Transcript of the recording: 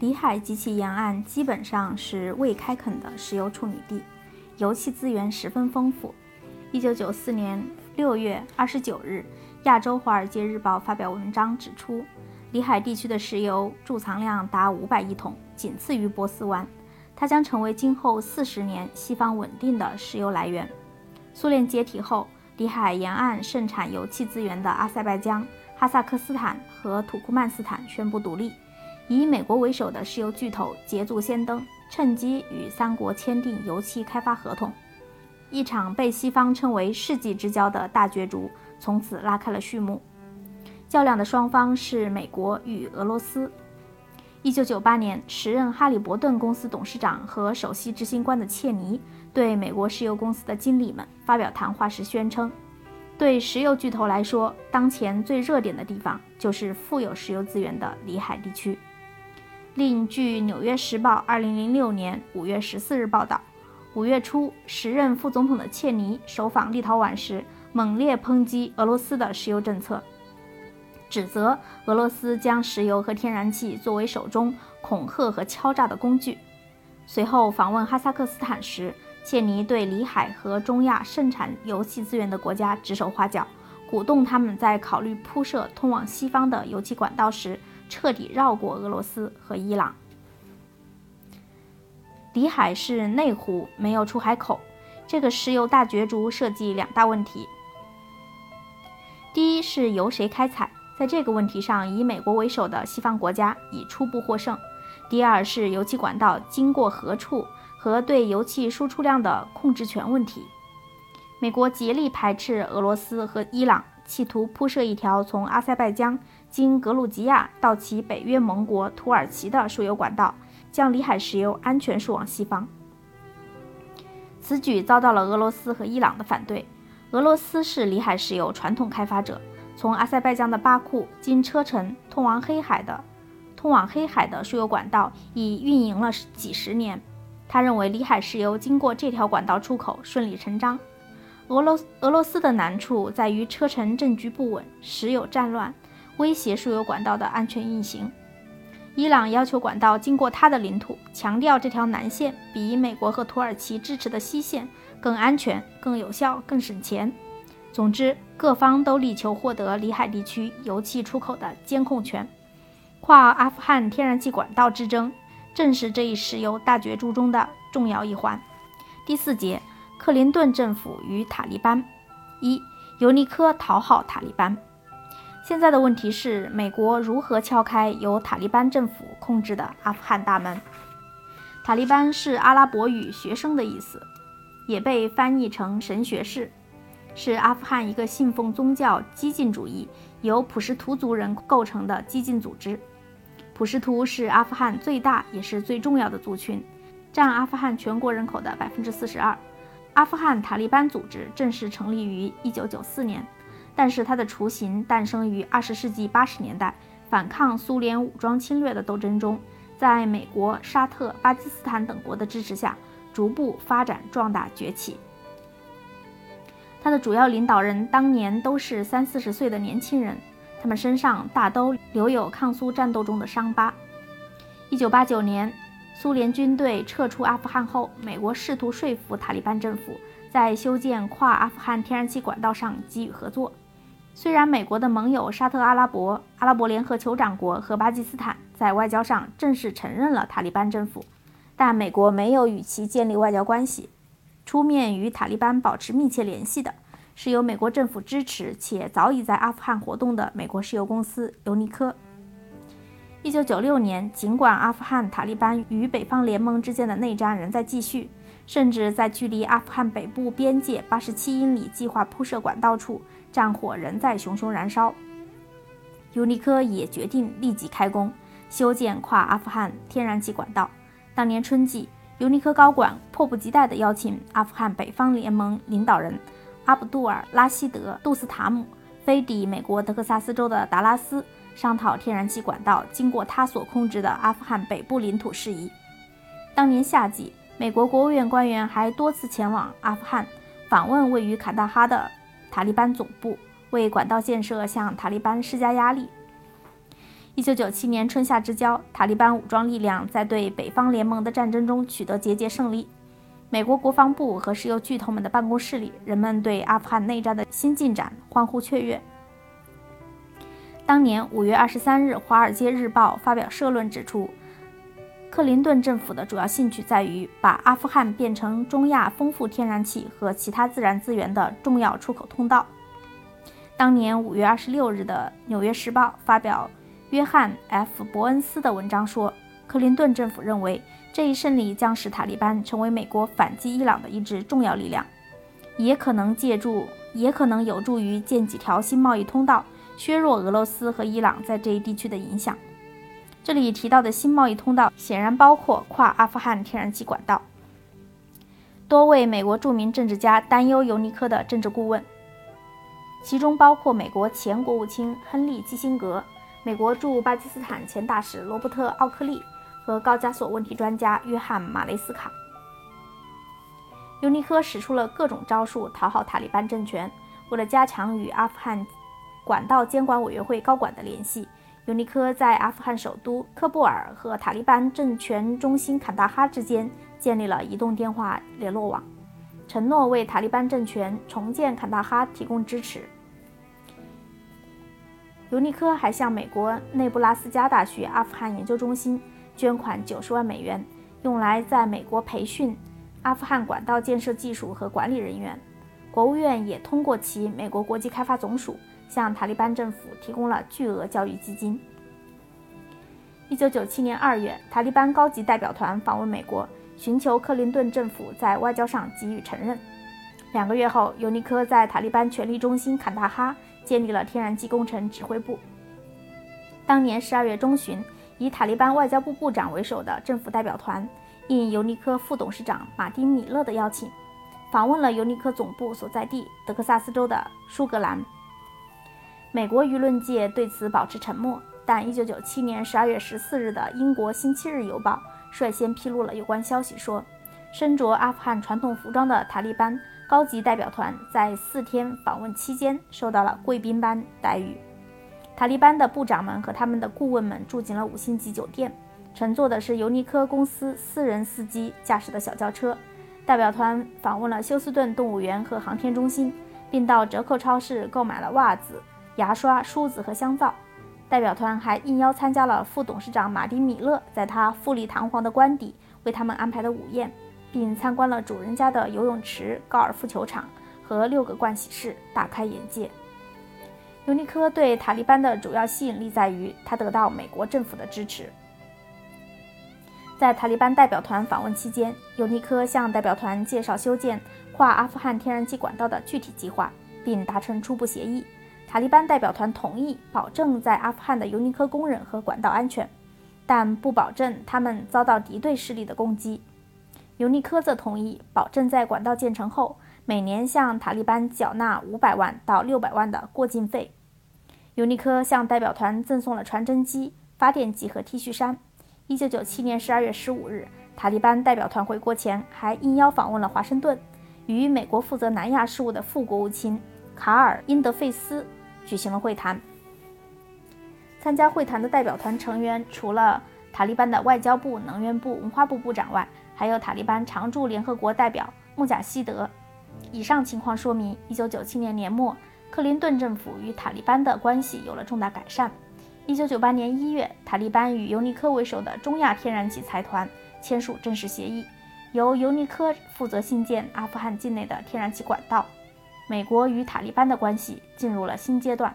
里海及其沿岸基本上是未开垦的石油处女地，油气资源十分丰富。一九九四年六月二十九日，《亚洲华尔街日报》发表文章指出，里海地区的石油贮藏量达五百亿桶，仅次于波斯湾。它将成为今后四十年西方稳定的石油来源。苏联解体后，里海沿岸盛产油气资源的阿塞拜疆、哈萨克斯坦和土库曼斯坦宣布独立。以美国为首的石油巨头捷足先登，趁机与三国签订油气开发合同。一场被西方称为世纪之交的大角逐从此拉开了序幕。较量的双方是美国与俄罗斯。一九九八年，时任哈利伯顿公司董事长和首席执行官的切尼对美国石油公司的经理们发表谈话时宣称：“对石油巨头来说，当前最热点的地方就是富有石油资源的里海地区。”另据《纽约时报》二零零六年五月十四日报道，五月初，时任副总统的切尼首访立陶宛时，猛烈抨击俄罗斯的石油政策，指责俄罗斯将石油和天然气作为手中恐吓和敲诈的工具。随后访问哈萨克斯坦时，切尼对里海和中亚盛产油气资源的国家指手画脚，鼓动他们在考虑铺设通往西方的油气管道时。彻底绕过俄罗斯和伊朗。里海是内湖，没有出海口。这个石油大角逐涉及两大问题：第一是由谁开采，在这个问题上，以美国为首的西方国家已初步获胜；第二是油气管道经过何处和对油气输出量的控制权问题。美国竭力排斥俄罗斯和伊朗，企图铺设一条从阿塞拜疆。经格鲁吉亚到其北约盟国土耳其的输油管道，将里海石油安全输往西方。此举遭到了俄罗斯和伊朗的反对。俄罗斯是里海石油传统开发者，从阿塞拜疆的巴库经车臣通往黑海的通往黑海的输油管道已运营了几十年。他认为里海石油经过这条管道出口顺理成章。俄罗俄罗斯的难处在于车臣政局不稳，时有战乱。威胁输油管道的安全运行。伊朗要求管道经过他的领土，强调这条南线比美国和土耳其支持的西线更安全、更有效、更省钱。总之，各方都力求获得里海地区油气出口的监控权。跨阿富汗天然气管道之争正是这一石油大角逐中的重要一环。第四节，克林顿政府与塔利班。一，尤尼科讨好塔利班。现在的问题是，美国如何敲开由塔利班政府控制的阿富汗大门？塔利班是阿拉伯语“学生”的意思，也被翻译成神学士，是阿富汗一个信奉宗教激进主义、由普什图族人构成的激进组织。普什图是阿富汗最大也是最重要的族群，占阿富汗全国人口的百分之四十二。阿富汗塔利班组织正式成立于一九九四年。但是它的雏形诞生于二十世纪八十年代，反抗苏联武装侵略的斗争中，在美国、沙特、巴基斯坦等国的支持下，逐步发展壮大崛起。它的主要领导人当年都是三四十岁的年轻人，他们身上大都留有抗苏战斗中的伤疤。一九八九年，苏联军队撤出阿富汗后，美国试图说服塔利班政府在修建跨阿富汗天然气管道上给予合作。虽然美国的盟友沙特阿拉伯、阿拉伯联合酋长国和巴基斯坦在外交上正式承认了塔利班政府，但美国没有与其建立外交关系。出面与塔利班保持密切联系的是由美国政府支持且早已在阿富汗活动的美国石油公司尤尼科。一九九六年，尽管阿富汗塔利班与北方联盟之间的内战仍在继续，甚至在距离阿富汗北部边界八十七英里计划铺设管道处。战火仍在熊熊燃烧，尤尼科也决定立即开工修建跨阿富汗天然气管道。当年春季，尤尼科高管迫不及待地邀请阿富汗北方联盟领导人阿卜杜尔拉希德·杜斯塔姆飞抵美国德克萨斯州的达拉斯，商讨天然气管道经过他所控制的阿富汗北部领土事宜。当年夏季，美国国务院官员还多次前往阿富汗访问位于坎大哈的。塔利班总部为管道建设向塔利班施加压力。一九九七年春夏之交，塔利班武装力量在对北方联盟的战争中取得节节胜利。美国国防部和石油巨头们的办公室里，人们对阿富汗内战的新进展欢呼雀跃。当年五月二十三日，《华尔街日报》发表社论指出，克林顿政府的主要兴趣在于把阿富汗变成中亚丰富天然气和其他自然资源的重要出口通道。当年五月二十六日的《纽约时报》发表约翰 ·F· 伯恩斯的文章说，克林顿政府认为。这一胜利将使塔利班成为美国反击伊朗的一支重要力量，也可能借助，也可能有助于建几条新贸易通道，削弱俄罗斯和伊朗在这一地区的影响。这里提到的新贸易通道显然包括跨阿富汗天然气管道。多位美国著名政治家担忧尤尼科的政治顾问，其中包括美国前国务卿亨利·基辛格、美国驻巴基斯坦前大使罗伯特·奥克利。和高加索问题专家约翰·马雷斯卡，尤尼科使出了各种招数讨好塔利班政权。为了加强与阿富汗管道监管委员会高管的联系，尤尼科在阿富汗首都喀布尔和塔利班政权中心坎大哈之间建立了移动电话联络网，承诺为塔利班政权重建坎大哈提供支持。尤尼科还向美国内布拉斯加大学阿富汗研究中心。捐款九十万美元，用来在美国培训阿富汗管道建设技术和管理人员。国务院也通过其美国国际开发总署向塔利班政府提供了巨额教育基金。一九九七年二月，塔利班高级代表团访问美国，寻求克林顿政府在外交上给予承认。两个月后，尤尼科在塔利班权力中心坎大哈建立了天然气工程指挥部。当年十二月中旬。以塔利班外交部部长为首的政府代表团，应尤尼科副董事长马丁·米勒的邀请，访问了尤尼科总部所在地德克萨斯州的舒格兰。美国舆论界对此保持沉默，但1997年12月14日的英国《星期日邮报》率先披露了有关消息，说身着阿富汗传统服装的塔利班高级代表团在四天访问期间受到了贵宾般待遇。塔利班的部长们和他们的顾问们住进了五星级酒店，乘坐的是尤尼科公司私人司机驾驶的小轿车。代表团访问了休斯顿动物园和航天中心，并到折扣超市购买了袜子、牙刷、梳子和香皂。代表团还应邀参加了副董事长马丁·米勒在他富丽堂皇的官邸为他们安排的午宴，并参观了主人家的游泳池、高尔夫球场和六个盥洗室，大开眼界。尤尼科对塔利班的主要吸引力在于，他得到美国政府的支持。在塔利班代表团访问期间，尤尼科向代表团介绍修建跨阿富汗天然气管道的具体计划，并达成初步协议。塔利班代表团同意保证在阿富汗的尤尼科工人和管道安全，但不保证他们遭到敌对势力的攻击。尤尼科则同意保证在管道建成后。每年向塔利班缴纳五百万到六百万的过境费。尤尼科向代表团赠送了传真机、发电机和 T 恤衫。一九九七年十二月十五日，塔利班代表团回国前还应邀访问了华盛顿，与美国负责南亚事务的副国务卿卡尔·因德费斯举行了会谈。参加会谈的代表团成员除了塔利班的外交部、能源部、文化部部长外，还有塔利班常驻联合国代表穆贾希德。以上情况说明，1997年年末，克林顿政府与塔利班的关系有了重大改善。1998年1月，塔利班与尤尼科为首的中亚天然气财团签署正式协议，由尤尼科负责兴建阿富汗境内的天然气管道。美国与塔利班的关系进入了新阶段。